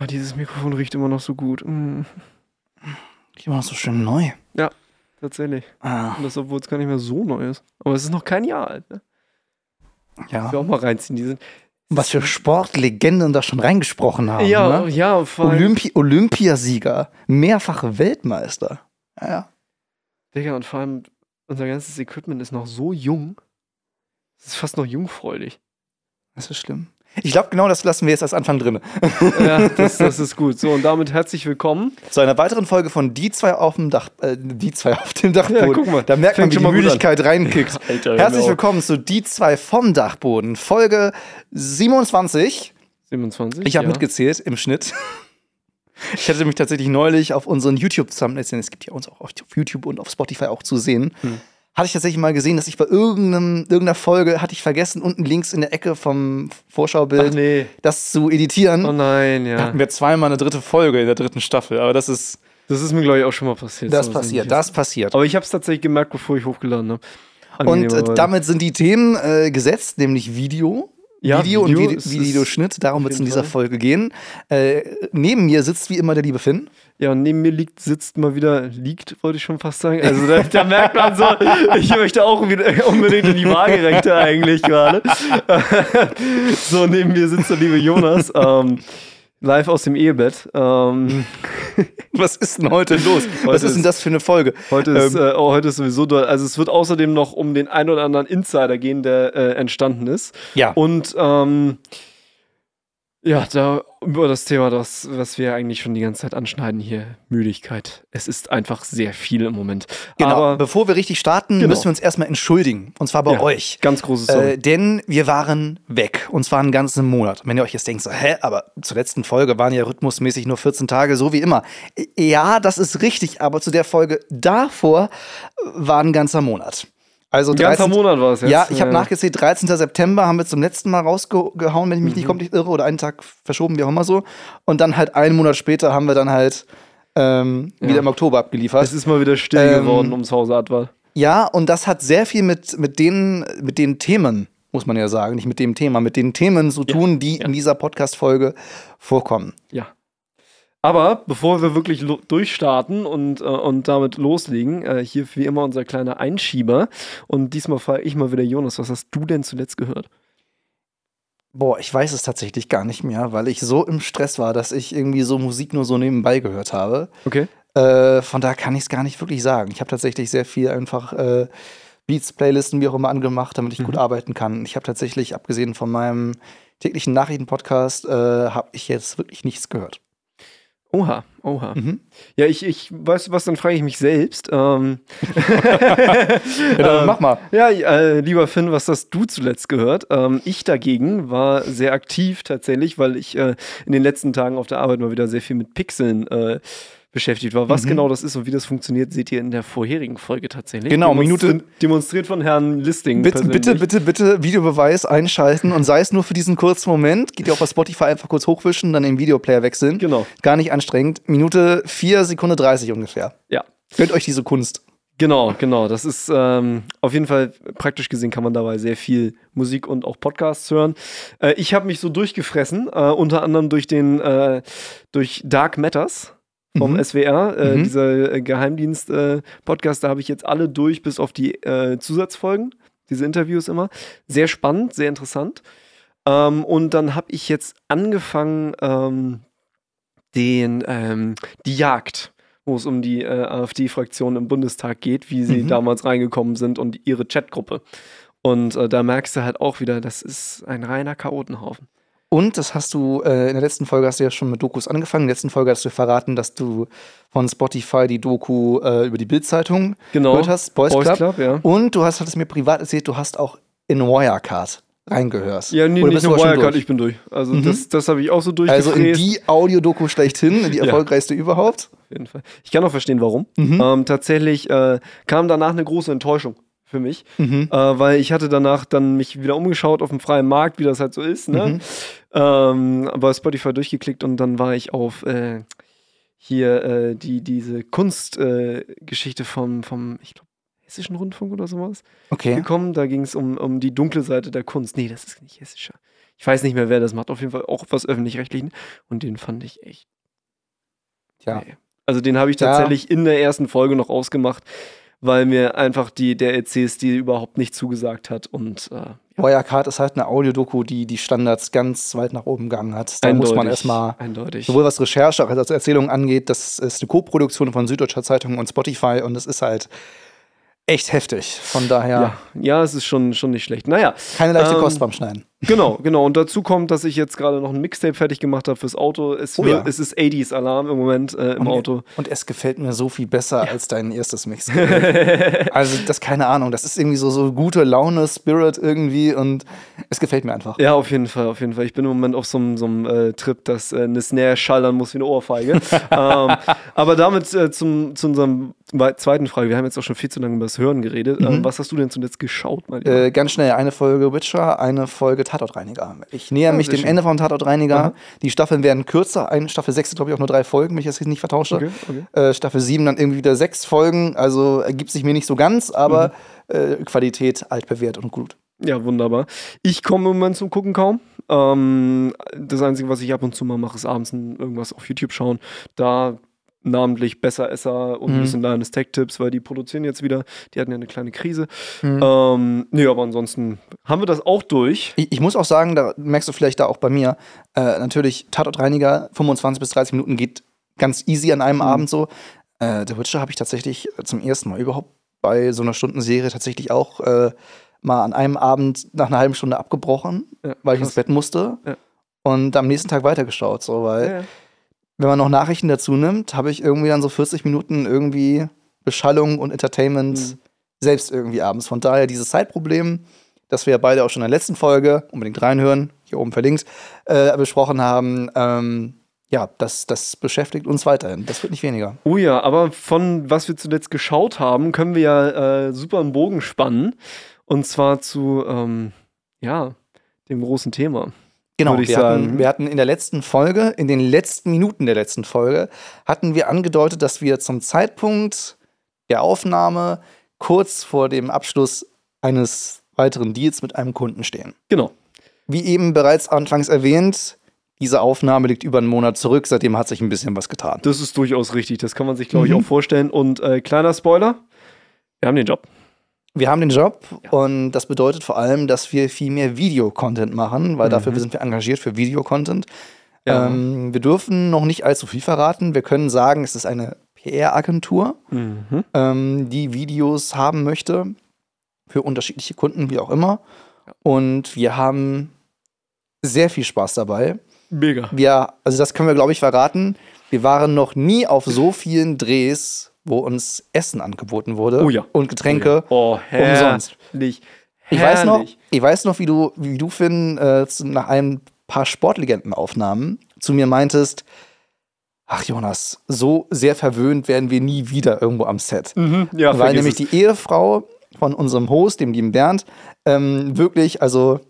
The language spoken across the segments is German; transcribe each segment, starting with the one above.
Oh, dieses Mikrofon riecht immer noch so gut. Mm, Riecht immer noch so schön neu. tatsächlich. Ah, Und das, obwohl es gar nicht mehr so neu ist. Aber es ist noch kein Jahr alt. Ne? ja. Ich will auch mal reinziehen. Die sind, Was für Sportlegenden da schon reingesprochen haben. ja, ne? ja, Olympi Olympiasieger, mehrfache Weltmeister. Ja, ja. Digga, und vor allem, unser ganzes Equipment ist noch so jung. Es ist fast noch jungfräulich. Das ist schlimm. Ich glaube, genau das lassen wir jetzt als Anfang drin. ja, das, das ist gut. So, und damit herzlich willkommen. Zu einer weiteren Folge von Die zwei auf dem Dach, äh, Die zwei auf dem Dachboden. Ja, guck mal. Da merkt man, wie schon die Müdigkeit reinkickt. Alter, Herzlich genau. willkommen zu Die zwei vom Dachboden, Folge 27. 27. Ich habe ja. mitgezählt im Schnitt. Ich hatte mich tatsächlich neulich auf unseren YouTube-Thumbnails, denn es gibt ja uns auch auf YouTube und auf Spotify auch zu sehen, Hm. Hatte ich tatsächlich mal gesehen, dass ich bei irgendeinem, irgendeiner Folge hatte ich vergessen, unten links in der Ecke vom Vorschaubild nee. das zu editieren. Oh nein, Da ja. hatten wir zweimal eine dritte Folge in der dritten Staffel, aber das ist, Das ist mir, glaube ich, auch schon mal passiert. das So passiert, das passiert. Aber ich habe es tatsächlich gemerkt, bevor ich hochgeladen habe. Und äh, damit sind die Themen äh, gesetzt, nämlich Video. Ja, Video, und Video Vide ist- Videoschnitt, darum wird es in dieser Fall. Folge gehen. Äh, neben mir sitzt wie immer der liebe Finn. Ja, und neben mir liegt, sitzt mal wieder, liegt, wollte ich schon fast sagen. Also da, da merkt man so, ich möchte auch wieder unbedingt in die Waagerechte eigentlich gerade. so, neben mir sitzt der liebe Jonas, ähm, live aus dem Ehebett. Ähm, Was ist denn heute los? Was Heute ist denn das für eine Folge? heute, ist, Ähm, äh, oh, heute ist sowieso doll. Also es wird außerdem noch um den ein oder anderen Insider gehen, der äh, entstanden ist. Ja. Und ähm, ja, da über das Thema, das, was wir eigentlich schon die ganze Zeit anschneiden hier, Müdigkeit. Es ist einfach sehr viel im Moment. Genau, Aber bevor wir richtig starten, Genau. müssen wir uns erstmal entschuldigen. Und zwar bei Ja, euch. ganz großes Sorry. Äh, denn wir waren weg. Und zwar einen ganzen Monat. Wenn ihr euch jetzt denkt, so, hä, aber zur letzten Folge waren ja rhythmusmäßig nur 14 Tage, so wie immer. Ja, das ist richtig, aber zu der Folge davor war ein ganzer Monat. Also Ein ganzer Monat war es jetzt. Ja, ich habe Ja. nachgezählt, 13. September haben wir zum letzten Mal rausgehauen, wenn ich mich Mhm. nicht komplett irre, oder einen Tag verschoben, wie auch immer so. Und dann halt einen Monat später haben wir dann halt ähm, Ja. wieder im Oktober abgeliefert. es ist mal wieder still Ähm, geworden ums Hause Adwal. Ja, und das hat sehr viel mit, mit, den, mit den Themen, muss man ja sagen, nicht mit dem Thema, mit den Themen zu tun, die ja. in dieser Podcast-Folge vorkommen. Ja. Aber bevor wir wirklich durchstarten und, äh, und damit loslegen, äh, hier wie immer unser kleiner Einschieber. Und diesmal frage ich mal wieder Jonas, was hast du denn zuletzt gehört? Boah, ich weiß es tatsächlich gar nicht mehr, weil ich so im Stress war, dass ich irgendwie so Musik nur so nebenbei gehört habe. Okay. Äh, von da kann ich es gar nicht wirklich sagen. Ich habe tatsächlich sehr viel einfach äh, Beats, Playlisten, wie auch immer angemacht, damit ich gut arbeiten kann. Ich habe tatsächlich, abgesehen von meinem täglichen Nachrichtenpodcast, äh, habe ich jetzt wirklich nichts gehört. Oha, oha. Mhm. Ja, ich, ich weißt du was, dann frage ich mich selbst. Ähm, Ja, Ähm, mach mal. Ja, äh, lieber Finn, was hast du zuletzt gehört? Ähm, ich dagegen war sehr aktiv tatsächlich, weil ich äh, in den letzten Tagen auf der Arbeit mal wieder sehr viel mit Pixeln äh, beschäftigt war. Was Mhm. genau das ist und wie das funktioniert, seht ihr in der vorherigen Folge tatsächlich. Genau, Demonstri Minute- Demonstriert von Herrn Listing. Bitte, bitte, bitte, bitte Videobeweis einschalten und sei es nur für diesen kurzen Moment. Geht ihr auch bei Spotify einfach kurz hochwischen, dann den Videoplayer wechseln. Genau, Gar nicht anstrengend. Minute 4 Sekunde 30 ungefähr. ja. Gönnt euch diese Kunst. Genau, genau. Das ist ähm, auf jeden Fall praktisch gesehen kann man dabei sehr viel Musik und auch Podcasts hören. Äh, ich habe mich so durchgefressen, äh, unter anderem durch den äh, durch Dark Matters vom Mhm. SWR, äh, Mhm. dieser äh, Geheimdienst-Podcast. da habe ich jetzt alle durch, bis auf die äh, Zusatzfolgen, diese Interviews immer. Sehr spannend, sehr interessant. Ähm, und dann habe ich jetzt angefangen, ähm, den ähm, die Jagd wo es um die äh, AfD-Fraktion im Bundestag geht, wie sie Mhm. damals reingekommen sind und ihre Chatgruppe. Und äh, da merkst du halt auch wieder, das ist ein reiner Chaotenhaufen. Und das hast du, äh, in der letzten Folge hast du ja schon mit Dokus angefangen. In der letzten Folge hast du verraten, dass du von Spotify die Doku äh, über die Bildzeitung Genau. gehört hast, Boys, Boys Club. Club, ja. Und du hast, hattest mir privat erzählt, du hast auch in Wirecard reingehört. Ja, nee, Oder nicht nur Wirecard, ich bin durch. Also Mhm. das, das habe ich auch so Also in durchgefräst. die Audiodoku schlechthin, in die Ja. erfolgreichste überhaupt. Auf jeden Fall. Ich kann auch verstehen, warum. Mhm. Ähm, tatsächlich äh, kam danach eine große Enttäuschung für mich, Mhm. äh, weil ich hatte danach dann mich wieder umgeschaut auf dem freien Markt, wie das halt so ist, ne? Mhm. Ähm, bei Spotify durchgeklickt und dann war ich auf äh, hier äh, die, diese Kunstgeschichte äh, vom, vom, ich glaube, Hessischen Rundfunk oder sowas Okay. gekommen. Da ging es um, um die dunkle Seite der Kunst. Nee, das ist nicht hessischer. Ich weiß nicht mehr, wer das macht. Auf jeden Fall auch was öffentlich-rechtlichen. Und den fand ich echt. Ja. Nee. Also den habe ich Ja. tatsächlich in der ersten Folge noch ausgemacht, weil mir einfach die, der EC-Stil überhaupt nicht zugesagt hat. Und äh, Wirecard ist halt eine Audiodoku, die die Standards ganz weit nach oben gegangen hat. Da muss man eindeutig, erstmal, Eindeutig. sowohl was Recherche als auch Erzählung angeht, das ist eine Co-Produktion von Süddeutscher Zeitung und Spotify und es ist halt echt heftig. Von daher ja. ja, es ist schon, schon nicht schlecht. Naja, keine leichte Ähm, Kost beim Schneiden. Genau, genau. Und dazu kommt, dass ich jetzt gerade noch ein Mixtape fertig gemacht habe fürs Auto. Es, Oh ja. es ist 80s Alarm im Moment äh, im Und- Auto. Und es gefällt mir so viel besser als dein erstes Mix. also, das keine Ahnung. Das ist irgendwie so, so gute Laune, Spirit irgendwie und es gefällt mir einfach. Ja, auf jeden Fall, auf jeden Fall. Ich bin im Moment auf so einem, äh, Trip, dass äh, eine Snare schallern muss wie eine Ohrfeige. ähm, aber damit äh, zum, zu unserem wei- zweiten Frage. Wir haben jetzt auch schon viel zu lange über das Hören geredet. Ähm, was hast du denn zuletzt geschaut, mein Lieber? Äh, ganz schnell, eine Folge Witcher, eine Folge Tatortreiniger. Ich näher mich sehr dem schön. Ende von Tatortreiniger. Aha. Die Staffeln werden kürzer. Eine Staffel 6 glaube ich, auch nur drei Folgen, wenn ich das jetzt nicht vertausche. Okay, okay. Äh, Staffel 7 dann irgendwie wieder sechs Folgen. Also ergibt sich mir nicht so ganz, aber Mhm. äh, Qualität altbewährt und gut. Ja, wunderbar. Ich komme im Moment zum Gucken kaum. Ähm, das Einzige, was ich ab und zu mal mache, ist abends irgendwas auf YouTube schauen. Da namentlich Besser Esser und ein Mhm. bisschen Lioness Tech Tipps, weil die produzieren jetzt wieder. Die hatten ja eine kleine Krise. Mhm. Ähm, nee, aber ansonsten haben wir das auch durch. Ich, ich muss auch sagen, da merkst du vielleicht da auch bei mir, äh, natürlich Tatortreiniger, 25 bis 30 Minuten geht ganz easy an einem Mhm. Abend so. Äh, The Witcher habe ich tatsächlich zum ersten Mal überhaupt bei so einer Stundenserie tatsächlich auch äh, mal an einem Abend nach einer halben Stunde abgebrochen, Ja, weil ich ins Bett musste Ja. und am nächsten Tag weitergeschaut. So, weil ja. Wenn man noch Nachrichten dazu nimmt, habe ich irgendwie dann so 40 Minuten irgendwie Beschallung und Entertainment Mhm. selbst irgendwie abends. Von daher dieses Zeitproblem, das wir ja beide auch schon in der letzten Folge, unbedingt reinhören, hier oben verlinkt, äh, besprochen haben, ähm, ja, das, das beschäftigt uns weiterhin. Das wird nicht weniger. Oh ja, aber von was wir zuletzt geschaut haben, können wir ja äh, super einen Bogen spannen. Und zwar zu, ähm, ja, dem großen Thema. Genau, wir. Hatten, wir hatten in der letzten Folge, in den letzten Minuten der letzten Folge, hatten wir angedeutet, dass wir zum Zeitpunkt der Aufnahme kurz vor dem Abschluss eines weiteren Deals mit einem Kunden stehen. Genau. Wie eben bereits anfangs erwähnt, diese Aufnahme liegt über einen Monat zurück, seitdem hat sich ein bisschen was getan. Das ist durchaus richtig. Das kann man sich, glaube ich, Mhm. auch vorstellen. Und äh, kleiner Spoiler: Wir haben den Job. Wir haben den Job und das bedeutet vor allem, dass wir viel mehr Videocontent machen, weil dafür sind wir engagiert für Videocontent. Ja. Ähm, wir dürfen noch nicht allzu viel verraten. Wir können sagen, es ist eine PR-Agentur, Mhm. ähm, die Videos haben möchte für unterschiedliche Kunden, wie auch immer. Und wir haben sehr viel Spaß dabei. Mega. Wir, also das können wir, glaube ich, verraten. Wir waren noch nie auf so vielen Drehs, wo uns Essen angeboten wurde Oh ja. und Getränke. Oh, Umsonst. herrlich. Ich weiß noch, ich weiß noch, wie du, wie du Finn, äh, nach ein paar Sportlegendenaufnahmen zu mir meintest, ach Jonas, so sehr verwöhnt werden wir nie wieder irgendwo am Set. Mhm. Ja, Weil nämlich es. die Ehefrau von unserem Host, dem lieben Bernd, ähm, wirklich, also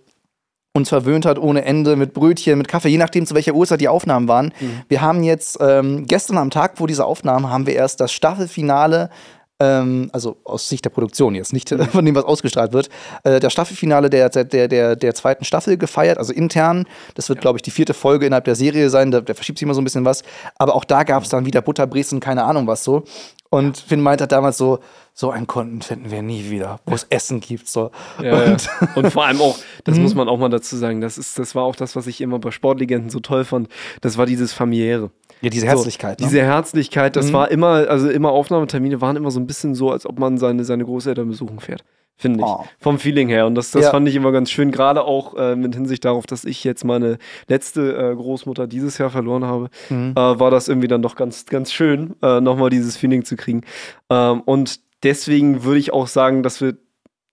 uns verwöhnt hat ohne Ende mit Brötchen, mit Kaffee, je nachdem zu welcher Uhrzeit die Aufnahmen waren. Mhm. Wir haben jetzt ähm, gestern am Tag vor dieser Aufnahme haben wir erst das Staffelfinale, ähm, also aus Sicht der Produktion jetzt, nicht Mhm. von dem, was ausgestrahlt wird, äh, das Staffelfinale der, der, der, der, zweiten Staffel gefeiert, also intern. Das wird, glaube ich, die vierte Folge innerhalb der Serie sein, da, da verschiebt sich immer so ein bisschen was. Aber auch da gab es dann wieder Butterbrezen, keine Ahnung was so. Und Finn meinte halt damals so, so einen Konten finden wir nie wieder, wo es Essen gibt. So. Ja, ja. Und, Und vor allem auch, das Mhm. muss man auch mal dazu sagen, das, ist, das war auch das, was ich immer bei Sportlegenden so toll fand. Das war dieses familiäre. ja, diese Herzlichkeit. So, ne? Diese Herzlichkeit, das Mhm. war immer, also immer Aufnahmetermine waren immer so ein bisschen so, als ob man seine, seine Großeltern besuchen fährt. Finde ich. Oh. Vom Feeling her. Und das, das Ja. fand ich immer ganz schön, gerade auch äh, mit Hinsicht darauf, dass ich jetzt meine letzte äh, Großmutter dieses Jahr verloren habe, Mhm. äh, war das irgendwie dann doch ganz, ganz schön, äh, nochmal dieses Feeling zu kriegen. Ähm, und deswegen würde ich auch sagen, dass wir,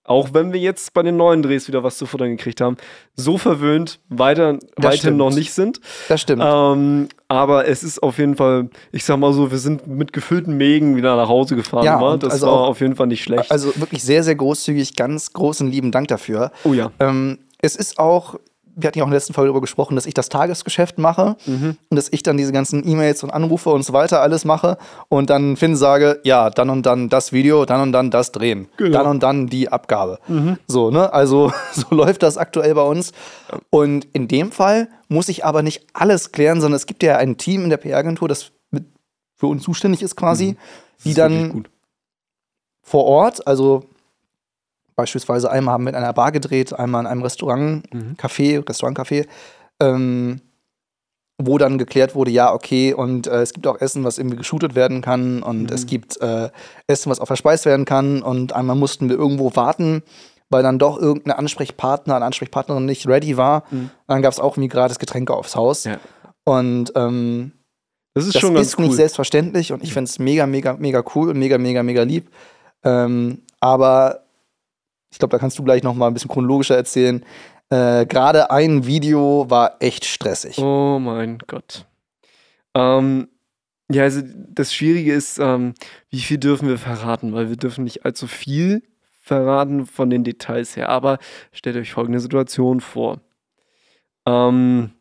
auch wenn wir jetzt bei den neuen Drehs wieder was zu futtern gekriegt haben, so verwöhnt weiter, weiterhin stimmt. noch nicht sind. Das stimmt. Ähm, aber es ist auf jeden Fall, ich sag mal so, wir sind mit gefüllten Mägen wieder nach Hause gefahren. Ja, das also war auch- auf jeden Fall nicht schlecht. Also wirklich sehr, sehr großzügig, ganz großen lieben Dank dafür. oh ja. Ähm, es ist auch wir hatten ja auch in der letzten Folge darüber gesprochen, dass ich das Tagesgeschäft mache Mhm. und dass ich dann diese ganzen E-Mails und Anrufe und so weiter alles mache und dann Finn sage, ja, dann und dann das Video, dann und dann das drehen, Genau. dann und dann die Abgabe. So, ne? Also so läuft das aktuell bei uns. Und in dem Fall muss ich aber nicht alles klären, sondern es gibt ja ein Team in der PR-Agentur, das für uns zuständig ist quasi, Das die dann gut. vor Ort, also beispielsweise einmal haben wir in einer Bar gedreht, einmal in einem Restaurant, Mhm. Café, Restaurantcafé, ähm, wo dann geklärt wurde, ja, okay, und äh, es gibt auch Essen, was irgendwie geshootet werden kann und es gibt äh, Essen, was auch verspeist werden kann und einmal mussten wir irgendwo warten, weil dann doch irgendein Ansprechpartner, eine Ansprechpartnerin nicht ready war. Dann gab es auch irgendwie gratis Getränke aufs Haus. Ja. Und ähm, Das ist das schon ganz ist cool. nicht selbstverständlich und ich finde es mega, mega, mega cool und mega, mega, mega lieb. Ähm, aber ich glaube, da kannst du gleich noch mal ein bisschen chronologischer erzählen. Äh, Gerade ein Video war echt stressig. Oh mein Gott. Ähm, ja, also das Schwierige ist, ähm, wie viel dürfen wir verraten, weil wir dürfen nicht allzu viel verraten von den Details her. Aber stellt euch folgende Situation vor. Ähm,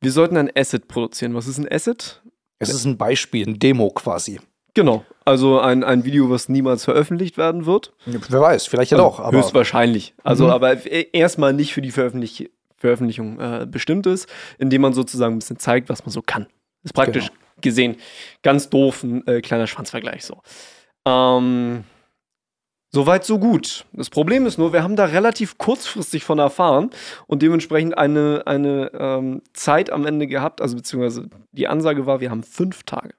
wir sollten ein Asset produzieren. Was ist ein Asset? Es ist ein Beispiel, ein Demo quasi. Genau, also ein, ein Video, was niemals veröffentlicht werden wird. Wer weiß, vielleicht ja Also doch. Aber Höchstwahrscheinlich. Also, Mhm. aber e- erstmal nicht für die Veröffentlich Veröffentlichung äh, bestimmt ist, indem man sozusagen ein bisschen zeigt, was man so kann. Ist praktisch Genau. gesehen ganz doof, ein äh, kleiner Schwanzvergleich so. Ähm, Soweit, so gut. Das Problem ist nur, wir haben da relativ kurzfristig von erfahren und dementsprechend eine, eine ähm, Zeit am Ende gehabt, also beziehungsweise die Ansage war, wir haben fünf Tage.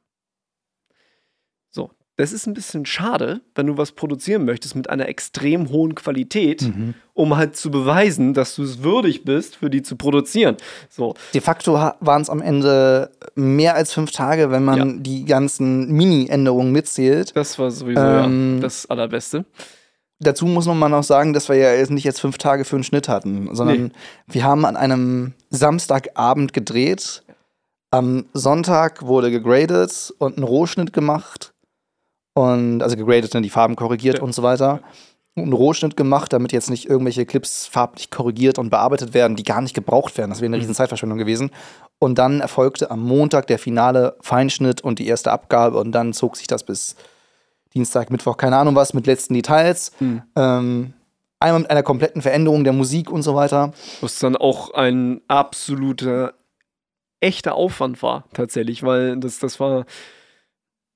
Das ist ein bisschen schade, wenn du was produzieren möchtest mit einer extrem hohen Qualität, Mhm. um halt zu beweisen, dass du es würdig bist, für die zu produzieren. So, de facto waren es am Ende mehr als fünf Tage, wenn man Ja. die ganzen Mini-Änderungen mitzählt. das war sowieso Ähm, ja, das Allerbeste. Dazu muss man noch sagen, dass wir ja nicht jetzt fünf Tage für einen Schnitt hatten, sondern Nee. wir haben an einem Samstagabend gedreht. Am Sonntag wurde gegradet und ein Rohschnitt gemacht. Und also gegradet, dann die Farben korrigiert Ja. und so weiter. Und einen Rohschnitt gemacht, damit jetzt nicht irgendwelche Clips farblich korrigiert und bearbeitet werden, die gar nicht gebraucht werden. Das wäre eine riesen Zeitverschwendung gewesen. Und dann erfolgte am Montag der finale Feinschnitt und die erste Abgabe. Und dann zog sich das bis Dienstag, Mittwoch, keine Ahnung was, mit letzten Details. Ähm, einmal mit einer kompletten Veränderung der Musik und so weiter. Was dann auch ein absoluter, echter Aufwand war, tatsächlich, weil das, das war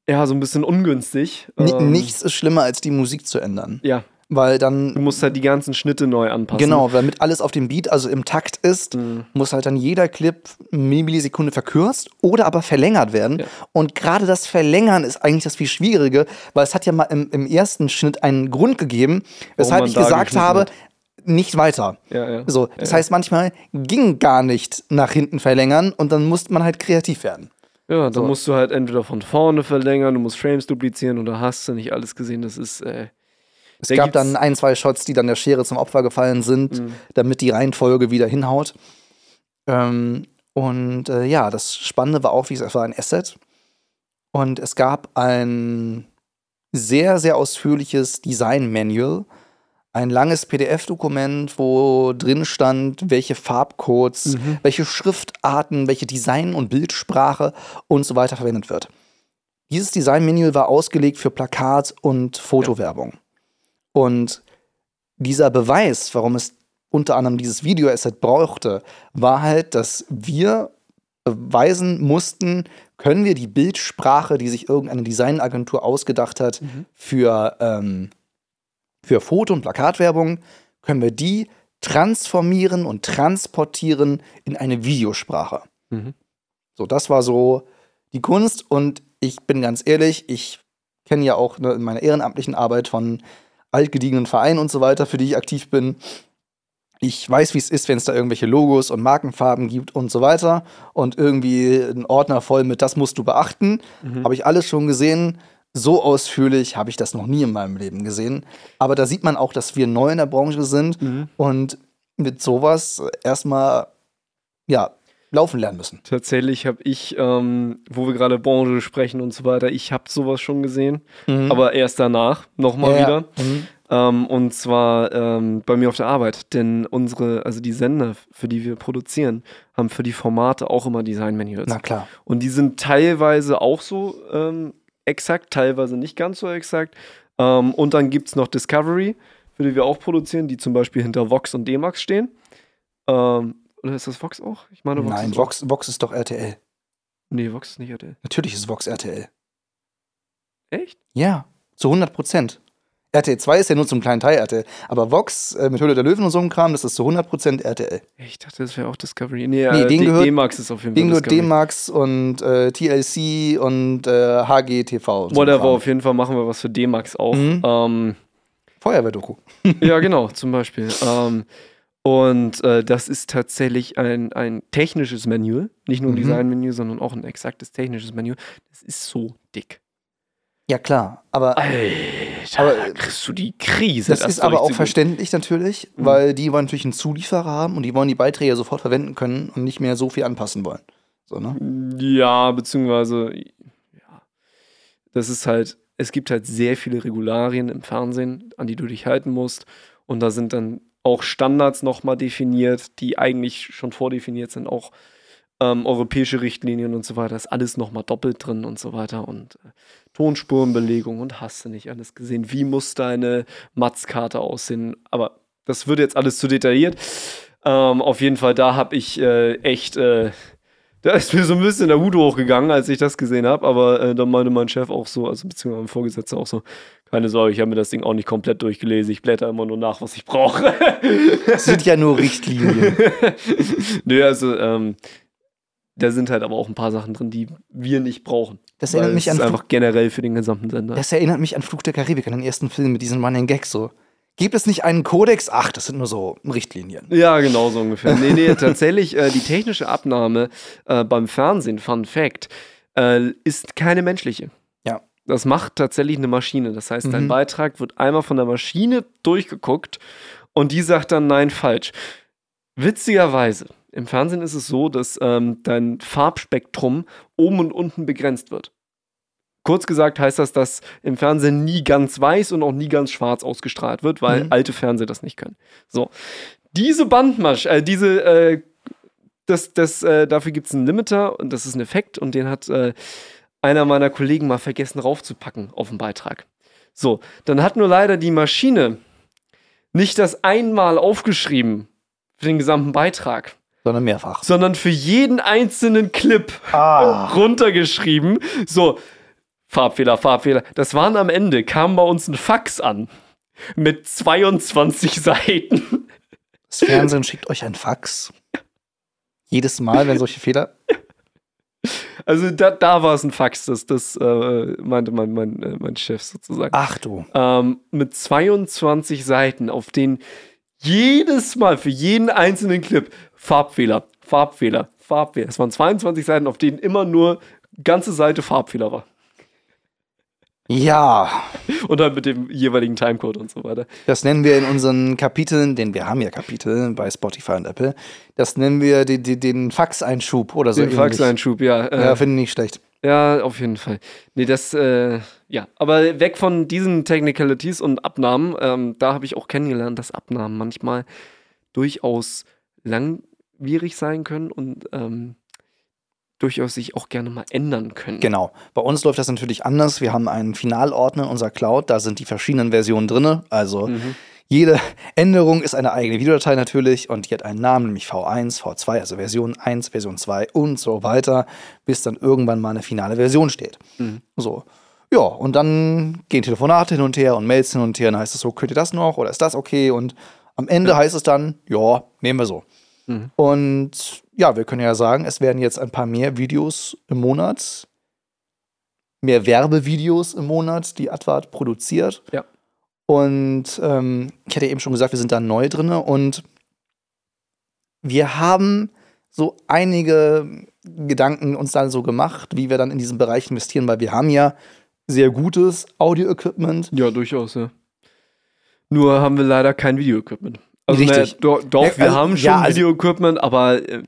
ja so ein bisschen ungünstig. Ni- Ähm, Nichts ist schlimmer, als die Musik zu ändern. Ja, Weil du dann, musst halt die ganzen Schnitte neu anpassen. genau, damit alles auf dem Beat, also im Takt ist, Mhm. muss halt dann jeder Clip eine Millisekunde verkürzt oder aber verlängert werden. Ja. Und gerade das Verlängern ist eigentlich das viel Schwierige, weil es hat ja mal im, im ersten Schnitt einen Grund gegeben, weshalb ich gesagt habe, hat. nicht weiter. Ja, ja. So, das ja. heißt, manchmal ging gar nicht nach hinten verlängern und dann musste man halt kreativ werden. Ja, dann So. musst du halt entweder von vorne verlängern, du musst Frames duplizieren oder hast du nicht alles gesehen. Das ist. Äh, Es Da gab dann ein, zwei Shots, die dann der Schere zum Opfer gefallen sind, Mhm. damit die Reihenfolge wieder hinhaut. Ähm, und äh, ja, das Spannende war auch, wie gesagt, es war ein Asset. Und es gab ein sehr, sehr ausführliches Design-Manual. Ein langes PDF-Dokument, wo drin stand, welche Farbcodes, Mhm. welche Schriftarten, welche Design- und Bildsprache und so weiter verwendet wird. Dieses Design-Manual war ausgelegt für Plakat- und Fotowerbung. Und dieser Beweis, warum es unter anderem dieses Video-Asset brauchte, war halt, dass wir beweisen mussten, können wir die Bildsprache, die sich irgendeine Designagentur ausgedacht hat, für, ähm, für Foto- und Plakatwerbung, können wir die transformieren und transportieren in eine Videosprache. Mhm. So, das war so die Kunst und ich bin ganz ehrlich, ich kenne ja auch ne, in meiner ehrenamtlichen Arbeit von altgediegenen Vereinen und so weiter, für die ich aktiv bin. Ich weiß, wie es ist, wenn es da irgendwelche Logos und Markenfarben gibt und so weiter und irgendwie ein Ordner voll mit, das musst du beachten. Mhm. Habe ich alles schon gesehen. So ausführlich habe ich das noch nie in meinem Leben gesehen. Aber da sieht man auch, dass wir neu in der Branche sind Mhm. und mit sowas erstmal ja, laufen lernen müssen. Tatsächlich habe ich, ähm, wo wir gerade Branche sprechen und so weiter, ich habe sowas schon gesehen, aber erst danach nochmal Ja, ja. wieder. Mhm. Ähm, und zwar ähm, bei mir auf der Arbeit. Denn unsere, also die Sender, für die wir produzieren, haben für die Formate auch immer Design-Manuals. Na klar. Und die sind teilweise auch so ähm, exakt, teilweise nicht ganz so exakt. Ähm, und dann gibt es noch Discovery, für die wir auch produzieren, die zum Beispiel hinter Vox und D-Max stehen. Ähm, oder ist das Vox auch? Ich meine, Vox Nein, ist Vox, Vox ist doch RTL. Nee, Vox ist nicht RTL. Natürlich ist Vox RTL. Echt? Ja, zu 100 Prozent. RTL 2 ist ja nur zum kleinen Teil RTL. Aber Vox äh, mit Höhle der Löwen und so einem Kram, das ist zu 100 Prozent RTL. Ich dachte, das wäre auch Discovery. Nee, Nee, äh, denen D- gehört- D-Max ist auf jeden Fall nur Discovery. D-Max und äh, TLC und äh, HGTV. und so ein Whatever, Kram. auf jeden Fall machen wir was für D-Max auch. Mhm. Ähm, Feuerwehrdoku. ja, genau, zum Beispiel. Ähm, und äh, das ist tatsächlich ein, ein technisches Menü. Nicht nur ein Mhm. Design-Menü, sondern auch ein exaktes technisches Menü. Das ist so dick. Ja, klar. Aber Alter, Aber, da kriegst du die Krise. das ist aber auch verständlich natürlich, Mhm. weil die wollen natürlich einen Zulieferer haben und die wollen die Beiträge sofort verwenden können und nicht mehr so viel anpassen wollen. So, ne? Ja, beziehungsweise, ja, das ist halt, es gibt halt sehr viele Regularien im Fernsehen, an die du dich halten musst. Und da sind dann auch Standards nochmal definiert, die eigentlich schon vordefiniert sind, auch ähm, europäische Richtlinien und so weiter. Ist alles nochmal doppelt drin und so weiter. Und äh, Tonspurenbelegung und hast du nicht alles gesehen. Wie muss deine Matzkarte aussehen? Aber das wird jetzt alles zu detailliert. Ähm, auf jeden Fall, da habe ich äh, echt. Äh, da ist mir so ein bisschen der Hut hochgegangen, als ich das gesehen habe, aber äh, dann meinte mein Chef auch so, also beziehungsweise mein Vorgesetzter auch so, keine Sorge, ich habe mir das Ding auch nicht komplett durchgelesen, ich blätter immer nur nach, was ich brauche. Das sind ja nur Richtlinien. Nö, also ähm, da sind halt aber auch ein paar Sachen drin, die wir nicht brauchen. Das erinnert mich an ist Flug, einfach generell für den gesamten Sender. das erinnert mich an Flug der Karibik, an den ersten Film mit diesem Running Gag so. Gibt es nicht einen Kodex? Ach, das sind nur so Richtlinien. Ja, genau so ungefähr. Nee, nee, tatsächlich, äh, die technische Abnahme äh, beim Fernsehen, Fun Fact, äh, ist keine menschliche. Ja. Das macht tatsächlich eine Maschine. Das heißt, dein Mhm. Beitrag wird einmal von der Maschine durchgeguckt und die sagt dann nein, falsch. Witzigerweise, im Fernsehen ist es so, dass ähm, dein Farbspektrum oben und unten begrenzt wird. Kurz gesagt heißt das, dass im Fernsehen nie ganz weiß und auch nie ganz schwarz ausgestrahlt wird, weil Mhm. alte Fernseher das nicht können. So. Diese Bandmasch, äh, diese, äh, das, das, äh, dafür gibt es einen Limiter und das ist ein Effekt und den hat äh, einer meiner Kollegen mal vergessen raufzupacken auf den Beitrag. So, dann hat nur leider die Maschine nicht das einmal aufgeschrieben für den gesamten Beitrag, Sondern mehrfach. sondern für jeden einzelnen Clip Ah. runtergeschrieben. So, Farbfehler, Farbfehler. Das waren am Ende, kam bei uns ein Fax an. Mit 22 Seiten. Das Fernsehen schickt euch ein Fax. Jedes Mal, wenn solche Fehler. Also da, da war es ein Fax, das, das äh, meinte mein, mein, äh, mein Chef sozusagen. Ach du. Ähm, mit 22 Seiten, auf denen jedes Mal für jeden einzelnen Clip Farbfehler, Farbfehler, Farbfehler. Es waren 22 Seiten, auf denen immer nur ganze Seite Farbfehler war. Ja, Und dann mit dem jeweiligen Timecode und so weiter. das nennen wir in unseren Kapiteln, denn wir haben ja Kapitel bei Spotify und Apple, das nennen wir den, den, den Faxeinschub oder so. Den ähnlich. Faxeinschub, ja. Äh, Ja, finde ich nicht schlecht. Ja, auf jeden Fall. Nee, das, äh, ja. Aber weg von diesen Technicalities und Abnahmen, ähm, da habe ich auch kennengelernt, dass Abnahmen manchmal durchaus langwierig sein können und ähm, durchaus sich auch gerne mal ändern können. Genau. Bei uns läuft das natürlich anders. Wir haben einen Finalordner in unserer Cloud, da sind die verschiedenen Versionen drin. Also Mhm. Jede Änderung ist eine eigene Videodatei natürlich und die hat einen Namen, nämlich V1, V2, also Version 1, Version 2 und so weiter, bis dann irgendwann mal eine finale Version steht. Mhm. So. Ja, und dann gehen Telefonate hin und her und Mails hin und her. Dann heißt es so, könnt ihr das noch oder ist das okay? Und am Ende heißt es dann, ja, nehmen wir so. Mhm. Und ja, wir können ja sagen, es werden jetzt ein paar mehr Videos im Monat, mehr Werbevideos im Monat, die Advart produziert. Ja. Und ähm, ich hatte eben schon gesagt, wir sind da neu drin und wir haben so einige Gedanken uns dann so gemacht, wie wir dann in diesen Bereich investieren, weil wir haben ja sehr gutes Audio-Equipment. Ja, durchaus, ja. Nur haben wir leider kein Video-Equipment. Also, Richtig. Ne, do, doch, Ja, wir also, haben schon ja, also- Video-Equipment, aber äh,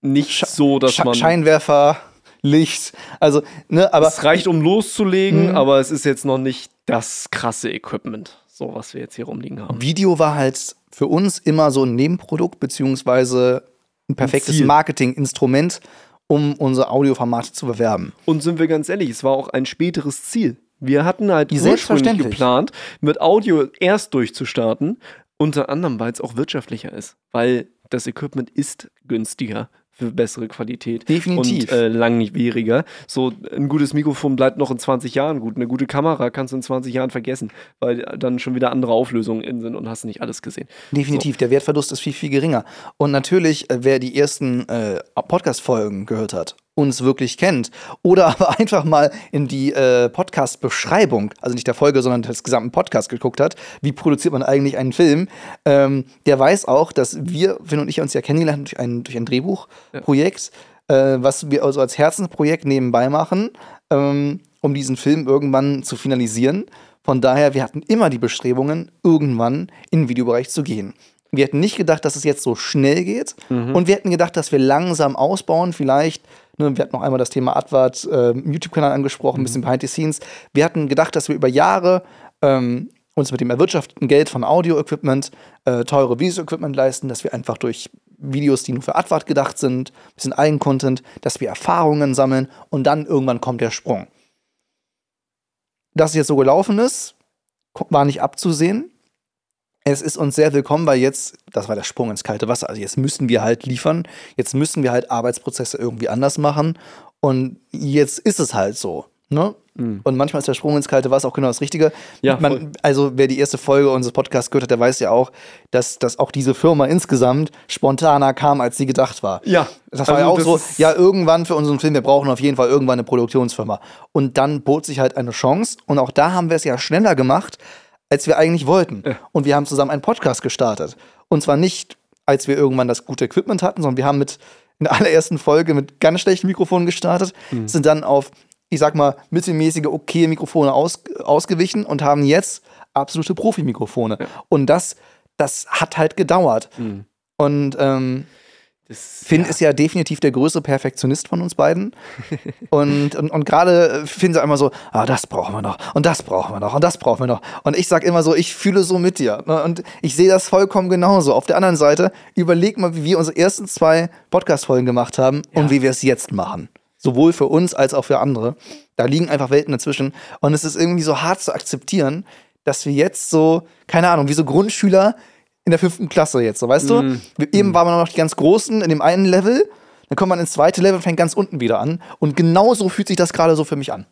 nicht so, dass Sche- man. Scheinwerfer, Licht, also, ne, aber es reicht, um loszulegen, Mhm. aber es ist jetzt noch nicht das krasse Equipment. So was wir jetzt hier rumliegen haben. Video war halt für uns immer so ein Nebenprodukt, beziehungsweise ein perfektes. Marketinginstrument, um unsere Audioformate zu bewerben. Und sind wir ganz ehrlich, es war auch ein späteres Ziel. Wir hatten halt ursprünglich geplant, mit Audio erst durchzustarten, unter anderem, weil es auch wirtschaftlicher ist, weil das Equipment ist günstiger für bessere Qualität Definitiv. und äh, langwieriger. So ein gutes Mikrofon bleibt noch in 20 Jahren gut. Eine gute Kamera kannst du in 20 Jahren vergessen, weil dann schon wieder andere Auflösungen in sind und hast nicht alles gesehen. Definitiv, der Wertverlust ist viel, viel geringer. Und natürlich, äh, wer die ersten äh, Podcast-Folgen gehört hat, uns wirklich kennt, oder aber einfach mal in die äh, Podcast-Beschreibung, also nicht der Folge, sondern des gesamten Podcasts geguckt hat, wie produziert man eigentlich einen Film, ähm, der weiß auch, dass wir, Finn und ich, uns ja kennengelernt haben durch ein, durch ein Drehbuchprojekt, äh, was wir also als Herzensprojekt nebenbei machen, ähm, um diesen Film irgendwann zu finalisieren. Von daher, wir hatten immer die Bestrebungen, irgendwann in den Videobereich zu gehen. Wir hätten nicht gedacht, dass es jetzt so schnell geht. Und wir hätten gedacht, dass wir langsam ausbauen. Vielleicht, ne, wir hatten noch einmal das Thema Advart äh, YouTube-Kanal angesprochen, ein bisschen behind the scenes. Wir hatten gedacht, dass wir über Jahre ähm, uns mit dem erwirtschafteten Geld von Audio-Equipment äh, teure Video-Equipment leisten, dass wir einfach durch Videos, die nur für Advart gedacht sind, ein bisschen Eigencontent, dass wir Erfahrungen sammeln und dann irgendwann kommt der Sprung. Dass es jetzt so gelaufen ist, war nicht abzusehen. Es ist uns sehr willkommen, weil jetzt, das war der Sprung ins kalte Wasser, also jetzt müssen wir halt liefern, jetzt müssen wir halt Arbeitsprozesse irgendwie anders machen und jetzt ist es halt so. Ne? Und manchmal ist der Sprung ins kalte Wasser auch genau das Richtige. Ja. Man, also wer die erste Folge unseres Podcasts gehört hat, der weiß ja auch, dass, dass auch diese Firma insgesamt spontaner kam, als sie gedacht war. Ja, Das war also ja auch so, ja, irgendwann für unseren Film, wir brauchen auf jeden Fall irgendwann eine Produktionsfirma. Und dann bot sich halt eine Chance. Und auch da haben wir es ja schneller gemacht, als wir eigentlich wollten. Und wir haben zusammen einen Podcast gestartet. Und zwar nicht, als wir irgendwann das gute Equipment hatten, sondern wir haben mit in der allerersten Folge mit ganz schlechten Mikrofonen gestartet, Mhm. sind dann auf, ich sag mal, mittelmäßige, okay Mikrofone aus, ausgewichen und haben jetzt absolute Profi-Mikrofone. Und das, das hat halt gedauert. Mhm. Und ähm, Das, Finn ist ja definitiv der größte Perfektionist von uns beiden. und und, und gerade äh, Finn sagt immer so, ah, das brauchen wir noch und das brauchen wir noch und das brauchen wir noch. Und ich sag immer so, ich fühle so mit dir. ne? Und ich sehe das vollkommen genauso. Auf der anderen Seite, überleg mal, wie wir unsere ersten zwei Podcast-Folgen gemacht haben und wie wir es jetzt machen. Sowohl für uns als auch für andere. Da liegen einfach Welten dazwischen. Und es ist irgendwie so hart zu akzeptieren, dass wir jetzt so, keine Ahnung, wie so Grundschüler in der fünften Klasse jetzt, so weißt du? Wir- Eben waren wir noch die ganz Großen in dem einen Level, dann kommt man ins zweite Level und fängt ganz unten wieder an. Und genau so fühlt sich das gerade so für mich an.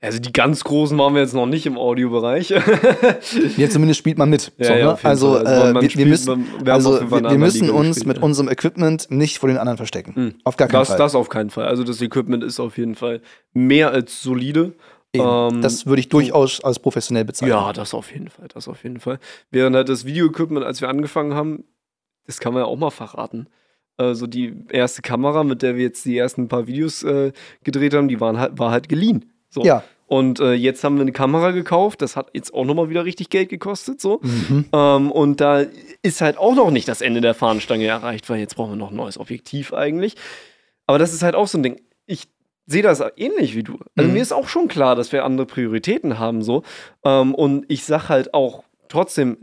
also die ganz großen waren wir jetzt noch nicht im Audiobereich. Jetzt zumindest spielt man mit. Ja, so, ja, ne? also. Also äh, wir, müssen, man- wir also wir, wir müssen uns gespielt, mit ja. unserem Equipment nicht vor den anderen verstecken. Auf gar keinen das, Fall. das auf keinen Fall. Also das Equipment ist auf jeden Fall mehr als solide. Eben. Ähm, das würde ich durchaus als professionell bezeichnen. Ja, das auf jeden Fall, das auf jeden Fall. Während halt das Videoequipment, als wir angefangen haben, das kann man ja auch mal verraten. Also die erste Kamera, mit der wir jetzt die ersten paar Videos äh, gedreht haben, die waren halt, war halt geliehen. So. Ja. Und äh, jetzt haben wir eine Kamera gekauft, das hat jetzt auch nochmal wieder richtig Geld gekostet, so. Mhm. Ähm, und da ist halt auch noch nicht das Ende der Fahnenstange erreicht, weil jetzt brauchen wir noch ein neues Objektiv eigentlich. Aber das ist halt auch so ein Ding. Ich sehe das ähnlich wie du. Also Mhm. mir ist auch schon klar, dass wir andere Prioritäten haben, so. Ähm, und ich sag halt auch trotzdem,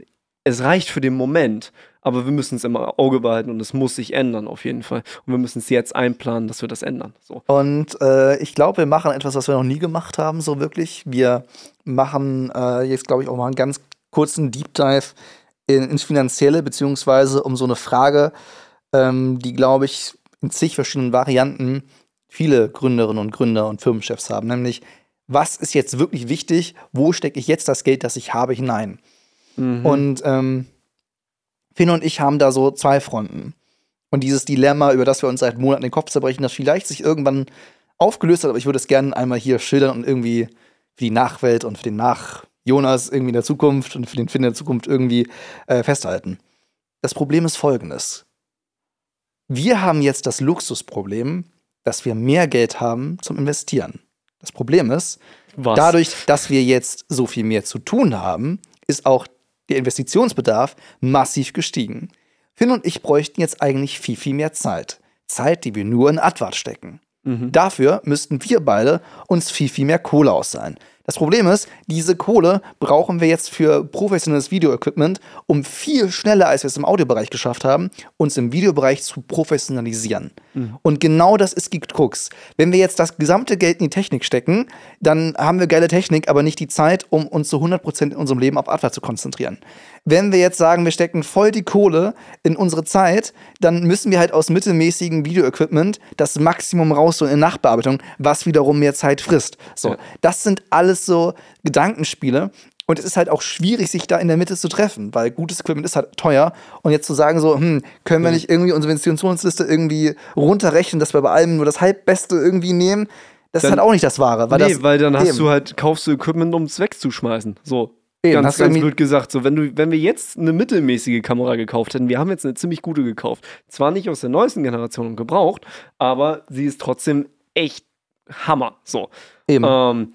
es reicht für den Moment, aber wir müssen es im Auge behalten und es muss sich ändern auf jeden Fall. Und wir müssen es jetzt einplanen, dass wir das ändern. So. Und äh, ich glaube, wir machen etwas, was wir noch nie gemacht haben, so wirklich. Wir machen äh, jetzt, glaube ich, auch mal einen ganz kurzen Deep Dive in, ins Finanzielle, beziehungsweise um so eine Frage, ähm, die, glaube ich, in zig verschiedenen Varianten viele Gründerinnen und Gründer und Firmenchefs haben. Nämlich, was ist jetzt wirklich wichtig? Wo stecke ich jetzt das Geld, das ich habe, hinein? Und ähm, Finn und ich haben da so zwei Fronten. Und dieses Dilemma, über das wir uns seit Monaten den Kopf zerbrechen, das vielleicht sich irgendwann aufgelöst hat, aber ich würde es gerne einmal hier schildern und irgendwie für die Nachwelt und für den Nach-Jonas irgendwie in der Zukunft und für den Finn in der Zukunft irgendwie äh, festhalten. Das Problem ist folgendes. Wir haben jetzt das Luxusproblem, dass wir mehr Geld haben zum Investieren. Das Problem ist, Was? Dadurch, dass wir jetzt so viel mehr zu tun haben, ist auch der Investitionsbedarf massiv gestiegen. Finn und ich bräuchten jetzt eigentlich viel, viel mehr Zeit. Zeit, die wir nur in Advart stecken. Mhm. Dafür müssten wir beide uns viel, viel mehr Kohle auszahlen. Das Problem ist, diese Kohle brauchen wir jetzt für professionelles Videoequipment, um viel schneller, als wir es im Audiobereich geschafft haben, uns im Videobereich zu professionalisieren. Mhm. Und genau das ist die Krux. Wenn wir jetzt das gesamte Geld in die Technik stecken, dann haben wir geile Technik, aber nicht die Zeit, um uns zu 100% in unserem Leben auf Advert zu konzentrieren. Wenn wir jetzt sagen, wir stecken voll die Kohle in unsere Zeit, dann müssen wir halt aus mittelmäßigem Videoequipment das Maximum rausholen in Nachbearbeitung, was wiederum mehr Zeit frisst. So, ja. das sind alles so Gedankenspiele. Und es ist halt auch schwierig, sich da in der Mitte zu treffen, weil gutes Equipment ist halt teuer. Und jetzt zu sagen, so, hm, können wir nicht irgendwie unsere Investitionsliste irgendwie runterrechnen, dass wir bei allem nur das Halbbeste irgendwie nehmen, das dann, ist halt auch nicht das Wahre. Weil nee, das, weil dann hast eben. du halt, kaufst du Equipment, um es wegzuschmeißen. So. Eben, ganz, ganz blöd gesagt. So, wenn, du, wenn wir jetzt eine mittelmäßige Kamera gekauft hätten, wir haben jetzt eine ziemlich gute gekauft. Zwar nicht aus der neuesten Generation gebraucht, aber sie ist trotzdem echt Hammer. So. Eben. Ähm,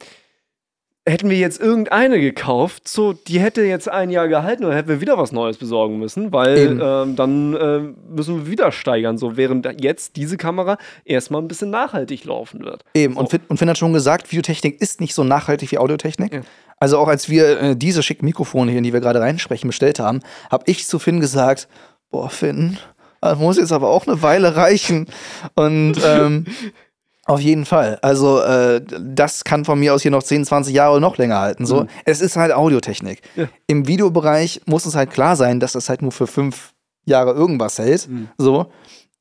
hätten wir jetzt irgendeine gekauft, so, die hätte jetzt ein Jahr gehalten und hätten wir wieder was Neues besorgen müssen, weil ähm, dann äh, müssen wir wieder steigern, so während jetzt diese Kamera erstmal ein bisschen nachhaltig laufen wird. Eben, so. und, Finn, und Finn hat schon gesagt, Videotechnik ist nicht so nachhaltig wie Audiotechnik. Ja. Also auch als wir äh, diese schicken Mikrofone hier, in die wir gerade reinsprechen, bestellt haben, habe ich zu Finn gesagt, boah, Finn, das muss jetzt aber auch eine Weile reichen. Und ähm, Auf jeden Fall. Also, äh, das kann von mir aus hier noch 10, 20 Jahre noch länger halten. So. Mhm. Es ist halt Audiotechnik. Ja. Im Videobereich muss es halt klar sein, dass das halt nur für fünf Jahre irgendwas hält. Mhm. So.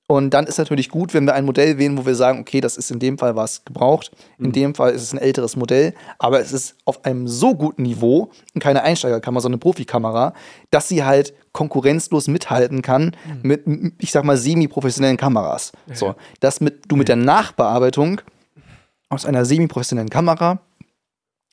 Und dann ist natürlich gut, wenn wir ein Modell wählen, wo wir sagen, okay, das ist in dem Fall was gebraucht, in mhm. dem Fall ist es ein älteres Modell, aber es ist auf einem so guten Niveau, keine Einsteigerkamera, sondern eine Profikamera, dass sie halt konkurrenzlos mithalten kann mhm. mit, ich sag mal, semi-professionellen Kameras. Ja. So, dass mit, du mit der Nachbearbeitung aus einer semi-professionellen Kamera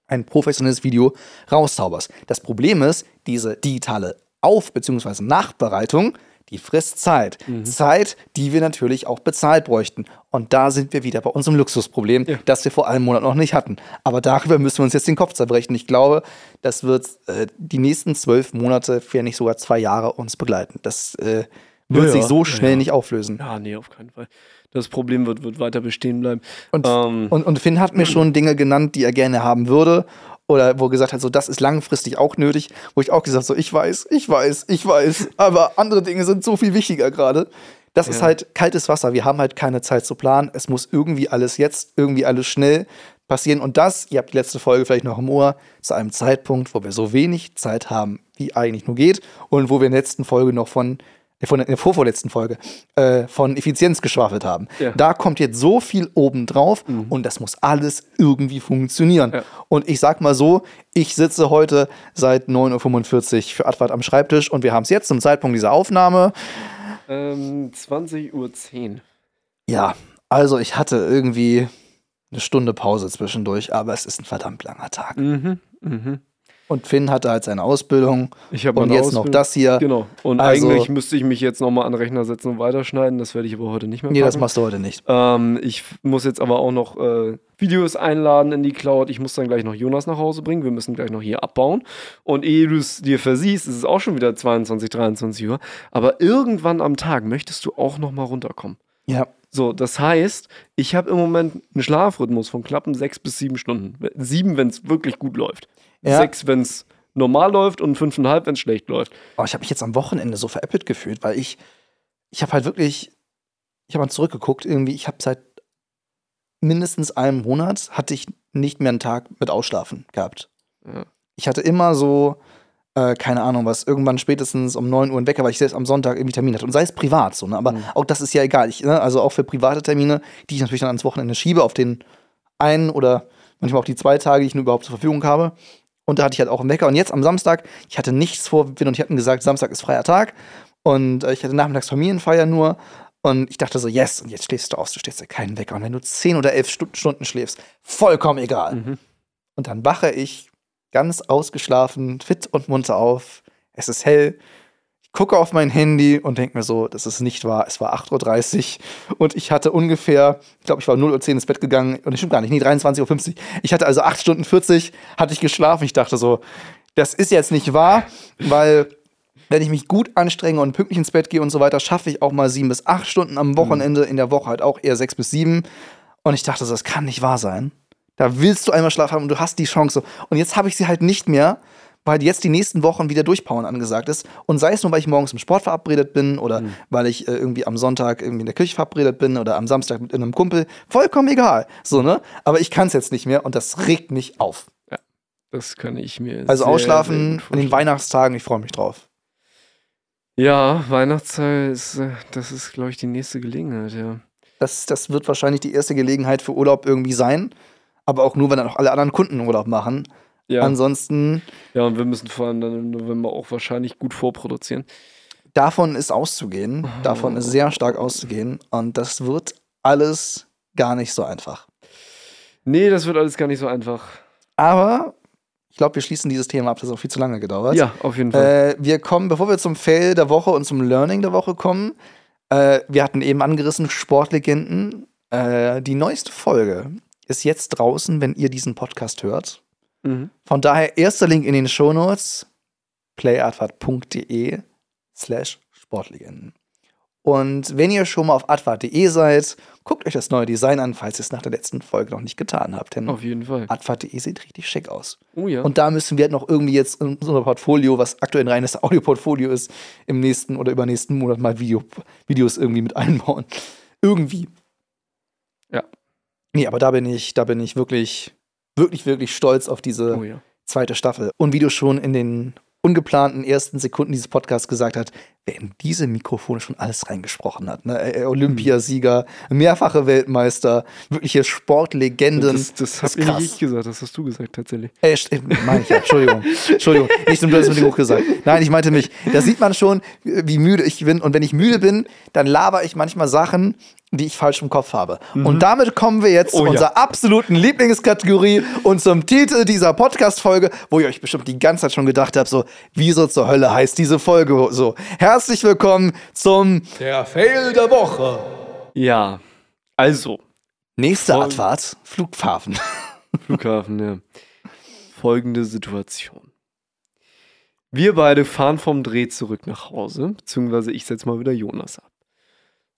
ein professionelles Video rauszauberst. Das Problem ist, diese digitale Auf- bzw. Nachbereitung die frisst Zeit. Mhm. Zeit, die wir natürlich auch bezahlt bräuchten. Und da sind wir wieder bei unserem Luxusproblem, ja. das wir vor einem Monat noch nicht hatten. Aber darüber müssen wir uns jetzt den Kopf zerbrechen. Ich glaube, das wird äh, die nächsten zwölf Monate, wenn nicht sogar zwei Jahre uns begleiten. Das äh, wird ja, sich so schnell ja. nicht auflösen. Ja, nee, auf keinen Fall. Das Problem wird, wird weiter bestehen bleiben. Und, ähm. und, und Finn hat mir schon Dinge genannt, die er gerne haben würde oder wo er gesagt hat, so das ist langfristig auch nötig, wo ich auch gesagt so ich weiß, ich weiß, ich weiß, aber andere Dinge sind so viel wichtiger gerade. Das ja. ist halt kaltes Wasser. Wir haben halt keine Zeit zu planen. Es muss irgendwie alles jetzt, irgendwie alles schnell passieren. Und das, ihr habt die letzte Folge vielleicht noch im Ohr, zu einem Zeitpunkt, wo wir so wenig Zeit haben, wie eigentlich nur geht. Und wo wir in der letzten Folge noch von von der vorvorletzten Folge, äh, von Effizienz geschwafelt haben. Ja. Da kommt jetzt so viel obendrauf mhm. und das muss alles irgendwie funktionieren. Ja. Und ich sag mal so, ich sitze heute seit 9.45 Uhr für Advart am Schreibtisch und wir haben es jetzt zum Zeitpunkt dieser Aufnahme. Ähm, 20.10 Uhr. Ja, also ich hatte irgendwie eine Stunde Pause zwischendurch, aber es ist ein verdammt langer Tag. Mhm, mhm. Und Finn hatte halt seine Ausbildung. Ich habe Und jetzt Ausbildung. noch das hier. Genau. Und also, eigentlich müsste ich mich jetzt nochmal an den Rechner setzen und weiterschneiden. Das werde ich aber heute nicht mehr machen. Nee, das machst du heute nicht. Ähm, ich muss jetzt aber auch noch äh, Videos einladen in die Cloud. Ich muss dann gleich noch Jonas nach Hause bringen. Wir müssen gleich noch hier abbauen. Und ehe du es dir versiehst, ist es auch schon wieder 22, 23 Uhr. Aber irgendwann am Tag möchtest du auch nochmal runterkommen. Ja. So, das heißt, ich habe im Moment einen Schlafrhythmus von knappen sechs bis sieben Stunden. Sieben, wenn es wirklich gut läuft. Ja. Sechs, wenn es normal läuft und fünfeinhalb, wenn es schlecht läuft. Oh, ich habe mich jetzt am Wochenende so veräppelt gefühlt, weil ich, ich habe halt wirklich, ich habe mal zurückgeguckt, irgendwie, ich habe seit mindestens einem Monat hatte ich nicht mehr einen Tag mit Ausschlafen gehabt. Ja. Ich hatte immer so, äh, keine Ahnung was, irgendwann spätestens um 9 Uhr ein Wecker, weil ich selbst am Sonntag irgendwie Termin hatte. Und sei es privat so, ne? Aber mhm. auch das ist ja egal. Ich, ne? Also auch für private Termine, die ich natürlich dann ans Wochenende schiebe, auf den einen oder manchmal auch die zwei Tage, die ich nur überhaupt zur Verfügung habe. Und da hatte ich halt auch einen Wecker. Und jetzt am Samstag, ich hatte nichts vor, Win und ich hatten gesagt, Samstag ist freier Tag. Und äh, ich hatte nachmittags Familienfeier nur. Und ich dachte so, yes, und jetzt schläfst du aus, du stehst ja keinen Wecker. Und wenn du zehn oder elf Stunden schläfst, vollkommen egal. Mhm. Und dann wache ich ganz ausgeschlafen, fit und munter auf. Es ist hell gucke auf mein Handy und denke mir so, das ist nicht wahr. Es war 8.30 Uhr und ich hatte ungefähr, ich glaube, ich war 0.10 Uhr ins Bett gegangen und ich stimmt gar nicht, nee, 23.50 Uhr. Ich hatte also 8 Stunden 40, hatte ich geschlafen. Ich dachte so, das ist jetzt nicht wahr, weil wenn ich mich gut anstrenge und pünktlich ins Bett gehe und so weiter, schaffe ich auch mal 7 bis 8 Stunden am Wochenende, in der Woche halt auch eher 6 bis 7. Und ich dachte so, das kann nicht wahr sein. Da willst du einmal Schlaf haben und du hast die Chance. Und jetzt habe ich sie halt nicht mehr, weil jetzt die nächsten Wochen wieder Durchpowern angesagt ist. Und sei es nur, weil ich morgens im Sport verabredet bin oder Mhm. weil ich äh, irgendwie am Sonntag irgendwie in der Kirche verabredet bin oder am Samstag mit einem Kumpel. Vollkommen egal. So, ne? Aber ich kann es jetzt nicht mehr und das regt mich auf. Das kann ich mir. Also sehr, sehr ausschlafen gut in den. Weihnachtstagen, ich freue mich drauf. Ja, Weihnachtszeit ist, äh, das ist, glaube ich, die nächste Gelegenheit, ja. Das, das wird wahrscheinlich die erste Gelegenheit für Urlaub irgendwie sein. Aber auch nur, wenn dann auch alle anderen Kunden Urlaub machen. Ja, Ansonsten, ja, und wir müssen vor allem dann im November auch wahrscheinlich gut vorproduzieren. davon ist auszugehen. Davon ist sehr stark auszugehen. Und das wird alles gar nicht so einfach. Nee, das wird alles gar nicht so einfach. Aber ich glaube, wir schließen dieses Thema ab. Das hat auch viel zu lange gedauert. Ja, auf jeden Fall. Äh, wir kommen, bevor wir zum Fail der Woche und zum Learning der Woche kommen, äh, wir hatten eben angerissen Sportlegenden. Äh, die neueste Folge ist jetzt draußen, wenn ihr diesen Podcast hört. Mhm. Von daher erster Link in den Shownotes, playadvert.de slash Sportlegenden. Und wenn ihr schon mal auf advart.de seid, guckt euch das neue Design an, falls ihr es nach der letzten Folge noch nicht getan habt. Denn Auf jeden Fall. advart.de sieht richtig schick aus. Oh ja. Und da müssen wir halt noch irgendwie jetzt in unser Portfolio, was aktuell ein reines Audioportfolio ist, im nächsten oder übernächsten Monat mal Video, Videos irgendwie mit einbauen. Irgendwie. Ja. Nee, aber da bin ich, da bin ich wirklich, wirklich, wirklich stolz auf diese oh ja. zweite Staffel. Und wie du schon in den ungeplanten ersten Sekunden dieses Podcasts gesagt hast, wer in diese Mikrofone schon alles reingesprochen hat. Ne? Olympiasieger, mehrfache Weltmeister, wirkliche Sportlegenden. Das, das ist habe ich nicht gesagt, das hast du gesagt tatsächlich. Äh, meine ich ja, Entschuldigung. Entschuldigung. Du hast es mit dem Hoch gesagt. Nein, ich meinte mich. Da sieht man schon, wie müde ich bin. Und wenn ich müde bin, dann laber ich manchmal Sachen, die ich falsch im Kopf habe. Und damit kommen wir jetzt Oh zu ja. unserer absoluten Lieblingskategorie und zum Titel dieser Podcast-Folge, wo ihr euch bestimmt die ganze Zeit schon gedacht habt, so, wieso zur Hölle heißt diese Folge so? Herzlich willkommen zum Der Fail der Woche. Ja, also, nächste Voll- Abfahrt, Flughafen. Flughafen, ja. Folgende Situation. Wir beide fahren vom Dreh zurück nach Hause, beziehungsweise ich setze mal wieder Jonas ab.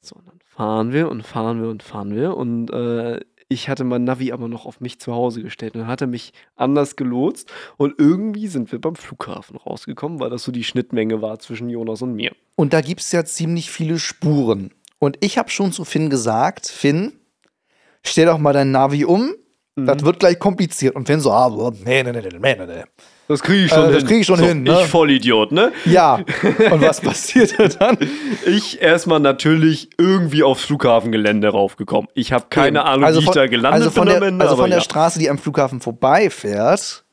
So, und dann fahren wir und fahren wir und fahren wir und äh, ich hatte mein Navi aber noch auf mich zu Hause gestellt und dann hat er mich anders gelotst und irgendwie sind wir beim Flughafen rausgekommen, weil das so die Schnittmenge war zwischen Jonas und mir. Und da gibt es ja ziemlich viele Spuren. Und ich habe schon zu Finn gesagt, Finn, stell doch mal dein Navi um. Das wird gleich kompliziert. Und Finn so, ah, nee, nee, nee, nee, nee, nee. Das kriege ich Äh, schon das hin. krieg ich schon so, hin, ne? Ich Vollidiot, ne? Ja. Und was passierte dann? Ich erstmal natürlich irgendwie aufs Flughafengelände raufgekommen. Ich habe keine Ahnung, wie ich da gelandet also von bin der, Ende. Also von der ja. Straße, die am Flughafen vorbeifährt,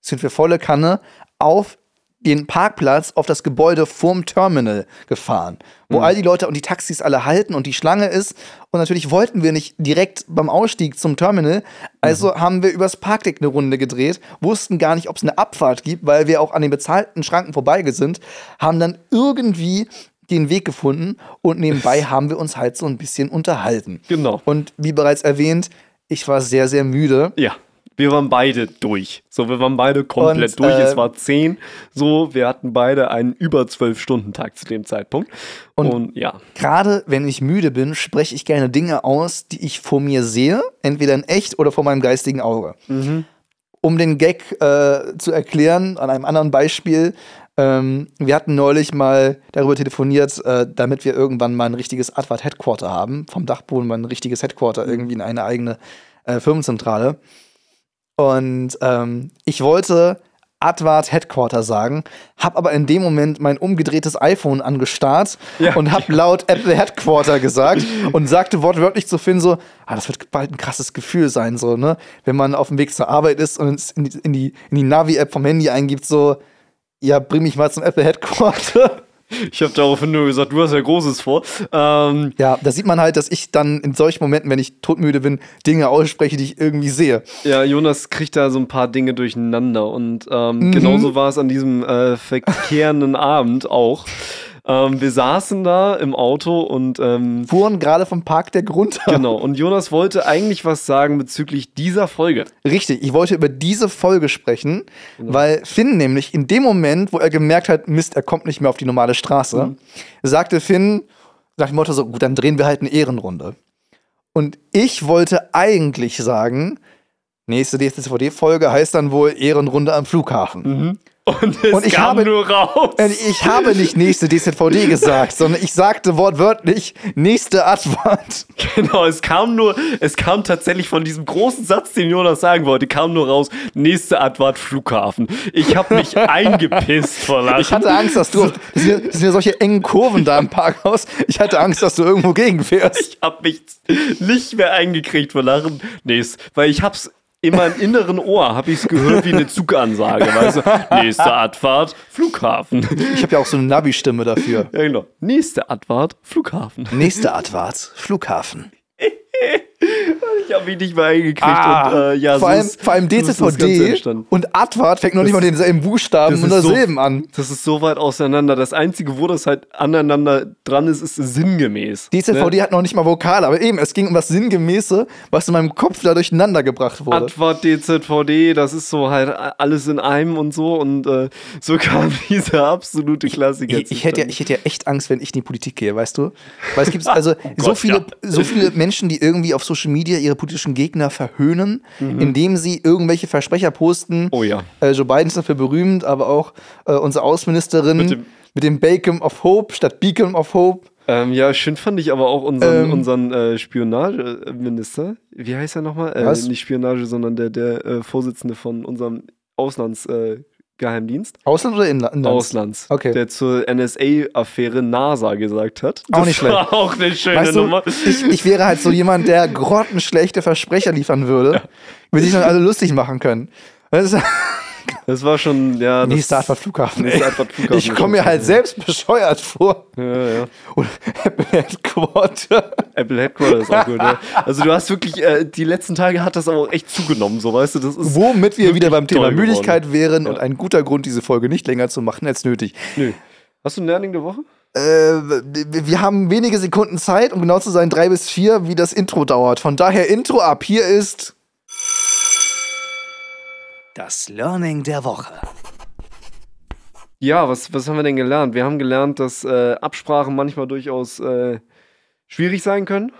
sind wir volle Kanne auf den Parkplatz auf das Gebäude vorm Terminal gefahren, wo Mhm. all die Leute und die Taxis alle halten und die Schlange ist. Und natürlich wollten wir nicht direkt beim Ausstieg zum Terminal, also Mhm. haben wir übers Parkdeck eine Runde gedreht, wussten gar nicht, ob es eine Abfahrt gibt, weil wir auch an den bezahlten Schranken vorbei sind, haben dann irgendwie den Weg gefunden und nebenbei haben wir uns halt so ein bisschen unterhalten. Genau. Und wie bereits erwähnt, ich war sehr, sehr müde. Ja, wir waren beide durch. So, wir waren beide komplett Und, durch. äh, es war zehn. So, wir hatten beide einen über zwölf Stunden Tag zu dem Zeitpunkt. Und, Und- ja, Gerade wenn ich müde bin, spreche ich gerne Dinge aus, die ich vor mir sehe, entweder in echt oder vor meinem geistigen Auge. Um den Gag äh, zu erklären, an einem anderen Beispiel, ähm, wir hatten neulich mal darüber telefoniert, äh, damit wir irgendwann mal ein richtiges Advart Headquarter haben, vom Dachboden mal ein richtiges Headquarter, irgendwie in eine eigene äh, Firmenzentrale. Und ähm, ich wollte Advart Headquarter sagen, habe aber in dem Moment mein umgedrehtes iPhone angestarrt Ja. und habe laut Apple Headquarter gesagt und sagte wortwörtlich zu Finn so, ah, das wird bald ein krasses Gefühl sein, so, ne? Wenn man auf dem Weg zur Arbeit ist und es in die, in die, in die Navi-App vom Handy eingibt, so, ja, bring mich mal zum Apple Headquarter. Ich habe daraufhin nur gesagt, du hast ja Großes vor. Ähm, Ja, da sieht man halt, dass ich dann in solchen Momenten, wenn ich todmüde bin, Dinge ausspreche, die ich irgendwie sehe. ja, Jonas kriegt da so ein paar Dinge durcheinander. Und ähm, Mhm. genauso war es an diesem äh, verkehrenden Abend auch. Ähm, wir saßen da im Auto und ähm, Fuhren gerade vom Parkdeck runter. genau. Und Jonas wollte eigentlich was sagen bezüglich dieser Folge. Richtig, ich wollte über diese Folge sprechen, weil Finn nämlich in dem Moment, wo er gemerkt hat, Mist, er kommt nicht mehr auf die normale Straße, sagte Finn nach dem Motto so, gut, dann drehen wir halt eine Ehrenrunde. Und ich wollte eigentlich sagen, Nächste DSDVD-Folge heißt dann wohl Ehrenrunde am Flughafen. Und es Und ich kam habe- nur raus. Äh, Ich habe nicht nächste DZVD gesagt, sondern ich sagte wortwörtlich nächste Advent. Genau, es kam nur, es kam tatsächlich von diesem großen Satz, den Jonas sagen wollte, kam nur raus, nächste Advart Flughafen. Ich habe mich eingepisst vor Lachen. Ich hatte Angst, dass du. Auf, das, sind ja, das sind ja solche engen Kurven da im Parkhaus. Ich hatte Angst, dass du irgendwo gegenfährst. Ich hab mich nicht mehr eingekriegt vor Lachen. Nee, weil ich hab's in meinem inneren Ohr, hab ich's gehört wie eine Zugansage. Weißt du, nächste Abfahrt, Flughafen. Ich habe ja auch so eine Navi-Stimme dafür. Ja, genau. Nächste Abfahrt, Flughafen. Nächste Advent, Flughafen. Ich hab mich nicht mehr eingekriegt. Ah, und, äh, ja, vor, so allem, ist- vor allem so DZVD und Advent fängt noch nicht mal denselben Buchstaben und ist so- an. Das ist so weit auseinander. Das Einzige, wo das halt aneinander dran ist, ist sinngemäß. DZVD Ne? hat noch nicht mal Vokale, aber eben, es ging um das Sinngemäße, was in meinem Kopf da durcheinander gebracht wurde. Advert, DZVD, das ist so halt alles in einem und so. Und äh, so kam dieser absolute Klassiker. Ich, ich, hätte ja, ich hätte ja echt Angst, wenn ich in die Politik gehe, weißt du? Weil es gibt also so, Oh Gott, viele, ja. so viele Menschen, die irgendwie auf Social Media ihre politischen Gegner verhöhnen, Mhm. indem sie irgendwelche Versprecher posten. Oh ja. Äh, Joe Biden ist dafür berühmt, aber auch äh, unsere Außenministerin Mit mit dem- dem, Bacon of Hope statt Beacon of Hope. Ähm, ja, schön fand ich aber auch unseren, Ähm. unseren äh, Spionageminister. Wie heißt er nochmal? Äh, Was? nicht Spionage, sondern der, der äh, Vorsitzende von unserem Auslandsgeheimdienst. Äh, Geheimdienst. Ausland oder Inland? Inlands? Auslands. Okay. Der zur NSA-Affäre NASA gesagt hat. Auch nicht schlecht. auch eine schöne Weißt du, Nummer. ich, ich wäre halt so jemand, der grottenschlechte Versprecher liefern würde, über die sich dann alle lustig machen können. Das ist, Das war schon, ja. Nächste Advert Flughafen. Nächste ey. Advert Flughafen Ich komme mir halt selbst bescheuert vor. Ja, ja. Und Apple Headquarter. Apple Headquarters ist auch gut, ja. Also du hast wirklich, äh, die letzten Tage hat das aber auch echt zugenommen, so weißt du, das ist. Womit wir wieder beim Thema geworden. Müdigkeit wären Ja. und ein guter Grund, diese Folge nicht länger zu machen als nötig. Nö. Hast du ein Learning der Woche? Äh, wir haben wenige Sekunden Zeit, um genau zu sein, drei bis vier, wie das Intro dauert. Von daher Intro ab. Hier ist das Learning der Woche. Ja, was, was haben wir denn gelernt? Wir haben gelernt, dass äh, Absprachen manchmal durchaus äh, schwierig sein können.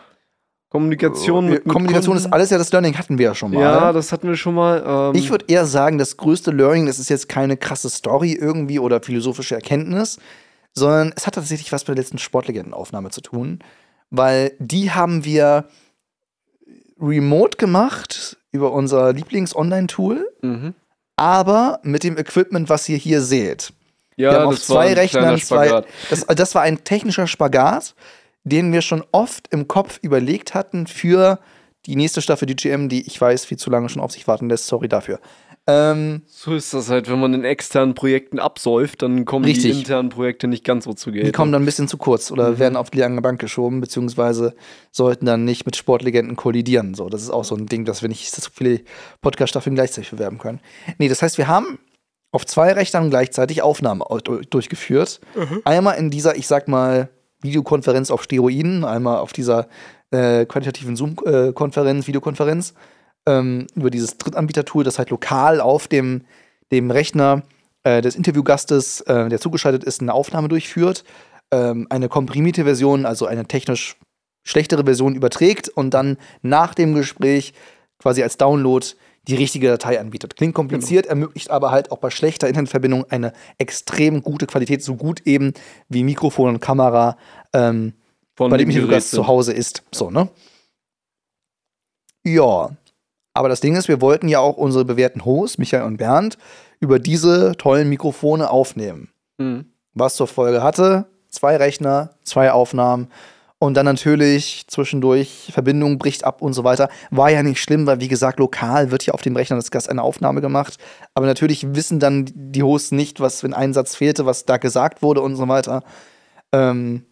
Kommunikation mit, mit Äh, Kommunikation Kunden. ist alles ja das Learning, hatten wir ja schon mal. Ja, das hatten wir schon mal. Ähm, Ich würde eher sagen, das größte Learning, das ist jetzt keine krasse Story irgendwie oder philosophische Erkenntnis, sondern es hat tatsächlich was mit der letzten Sportlegendenaufnahme zu tun, weil die haben wir remote gemacht über unser Lieblings-Online-Tool, mhm. aber mit dem Equipment, was ihr hier seht. Ja, wir haben auf zwei ein Rechnern zwei. Das, das war ein technischer Spagat, den wir schon oft im Kopf überlegt hatten für die nächste Staffel DGM, die ich weiß, viel zu lange schon auf sich warten lässt. Sorry dafür. Ähm, So ist das halt, wenn man in externen Projekten absäuft, dann kommen Richtig. die internen Projekte nicht ganz so zu Geld. die kommen dann ein bisschen zu kurz oder werden auf die lange Bank geschoben, beziehungsweise sollten dann nicht mit Sportlegenden kollidieren. So, das ist auch so ein Ding, dass wir nicht so viele Podcast-Staffeln gleichzeitig bewerben können. Nee, das heißt, wir haben auf zwei Rechnern gleichzeitig Aufnahmen au- du- durchgeführt. Einmal in dieser, ich sag mal, Videokonferenz auf Steroiden, einmal auf dieser äh, qualitativen Zoom-Konferenz, Videokonferenz, ähm, über dieses Drittanbieter-Tool, das halt lokal auf dem, dem Rechner äh, des Interviewgastes, äh, der zugeschaltet ist, eine Aufnahme durchführt, ähm, eine komprimierte Version, also eine technisch schlechtere Version überträgt und dann nach dem Gespräch quasi als Download die richtige Datei anbietet. Klingt kompliziert, ermöglicht aber halt auch bei schlechter Internetverbindung eine extrem gute Qualität, so gut eben wie Mikrofon und Kamera ähm, bei dem Interviewgast zu Hause ist. So, ne? Ja. Aber das Ding ist, wir wollten ja auch unsere bewährten Hosts, Michael und Bernd, über diese tollen Mikrofone aufnehmen. Mhm. Was zur Folge hatte, zwei Rechner, zwei Aufnahmen und dann natürlich zwischendurch Verbindung bricht ab und so weiter. War ja nicht schlimm, weil wie gesagt, lokal wird ja auf dem Rechner des Gastes eine Aufnahme gemacht. Aber natürlich wissen dann die Hosts nicht, was, wenn ein Satz fehlte, was da gesagt wurde und so weiter. Ähm,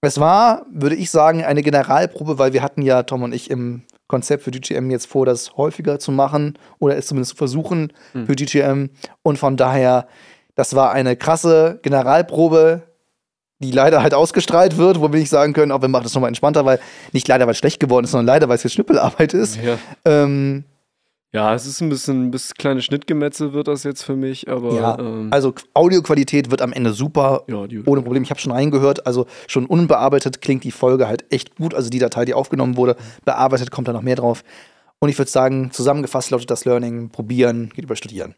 es war, würde ich sagen, eine Generalprobe, weil wir hatten ja, Tom und ich, im Konzept für GGM jetzt vor, das häufiger zu machen oder es zumindest zu versuchen Hm. für GGM. Und von daher, das war eine krasse Generalprobe, die leider halt ausgestrahlt wird, wo wir nicht sagen können, auch wir machen das nochmal entspannter, weil nicht leider, weil es schlecht geworden ist, sondern leider, weil es jetzt Schnippelarbeit ist. Ja. Ähm, ja, es ist ein bisschen, ein bisschen kleine Schnittgemetzel wird das jetzt für mich, aber ja, ähm, also Audioqualität wird am Ende super. ja, die, Ohne Problem, ich habe schon reingehört, also schon unbearbeitet klingt die Folge halt echt gut. Also die Datei, die aufgenommen wurde, bearbeitet kommt da noch mehr drauf. Und ich würde sagen, zusammengefasst lautet das Learning, probieren, geht über Studieren.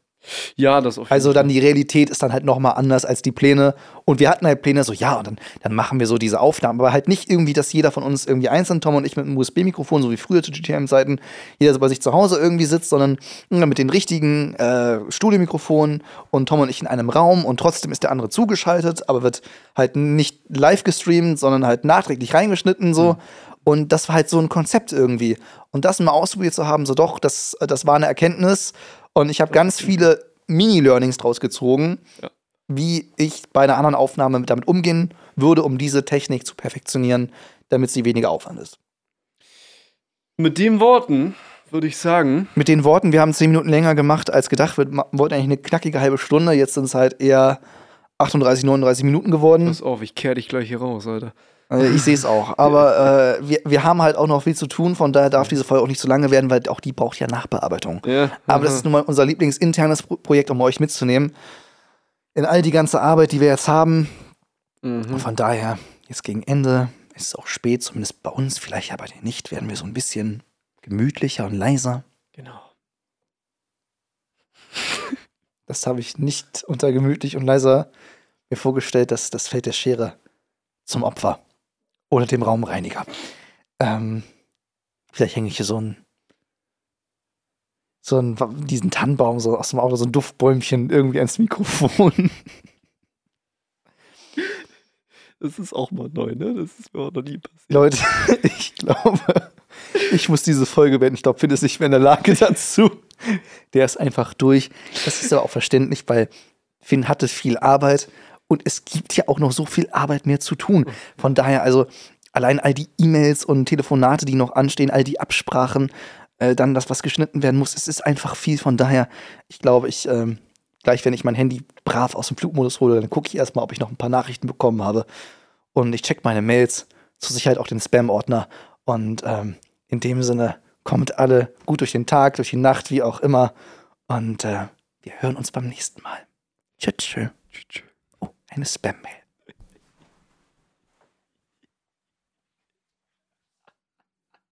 Ja, das auf jeden Also dann die Realität ist dann halt nochmal anders als die Pläne. Und wir hatten halt Pläne so, ja, und dann, dann machen wir so diese Aufnahmen. Aber halt nicht irgendwie, dass jeder von uns irgendwie einzeln, Tom und ich mit einem USB-Mikrofon, so wie früher zu GTM-Zeiten, jeder so bei sich zu Hause irgendwie sitzt, sondern mit den richtigen äh, Studiomikrofonen und Tom und ich in einem Raum und trotzdem ist der andere zugeschaltet, aber wird halt nicht live gestreamt, sondern halt nachträglich reingeschnitten so. Und das war halt so ein Konzept irgendwie. Und das mal ausprobiert zu haben, so doch, das, das war eine Erkenntnis. Und ich habe ganz viele Mini-Learnings draus gezogen, Ja. wie ich bei einer anderen Aufnahme damit umgehen würde, um diese Technik zu perfektionieren, damit sie weniger Aufwand ist. Mit den Worten würde ich sagen, Mit den Worten, wir haben zehn Minuten länger gemacht als gedacht. Wir wollten eigentlich eine knackige halbe Stunde. Jetzt sind es halt eher 38, 39 Minuten geworden. pass auf, ich kehr dich gleich hier raus, Alter. Äh, ich sehe es auch. Aber äh, wir, wir haben halt auch noch viel zu tun. Von daher darf diese Folge auch nicht zu lange werden, weil auch die braucht ja Nachbearbeitung. Ja, Aber das ist nun mal unser lieblingsinternes Pro Projekt, um euch mitzunehmen. In all die ganze Arbeit, die wir jetzt haben. Mhm. Und von daher, jetzt gegen Ende, ist es auch spät, zumindest bei uns, vielleicht dir nicht, werden wir so ein bisschen gemütlicher und leiser. Genau. Das habe ich nicht unter gemütlich und leiser mir vorgestellt, dass das fällt der Schere zum Opfer. Oder dem Raumreiniger. Ähm, vielleicht hänge ich hier so einen, so einen, diesen Tannenbaum so aus dem Auto, so ein Duftbäumchen irgendwie ans Mikrofon. Das ist auch mal neu, ne? Das ist mir auch noch nie passiert. Leute, ich glaube, ich muss diese Folge beenden. Ich glaube, Finn ist nicht mehr in der Lage dazu. Der ist einfach durch. Das ist aber auch verständlich, weil Finn hatte viel Arbeit und es gibt ja auch noch so viel Arbeit mehr zu tun. Von daher, also allein all die E-Mails und Telefonate, die noch anstehen, all die Absprachen, äh, dann das, was geschnitten werden muss, es ist einfach viel. Von daher, ich glaube, ich, ähm, gleich wenn ich mein Handy brav aus dem Flugmodus hole, dann gucke ich erstmal, ob ich noch ein paar Nachrichten bekommen habe. Und ich check meine Mails, zur Sicherheit auch den Spam-Ordner. Und ähm, in dem Sinne, kommt alle gut durch den Tag, durch die Nacht, wie auch immer. Und äh, wir hören uns beim nächsten Mal. Tschüss. tschüss. Tschüss, tschüss. Oh, eine Spam-Mail.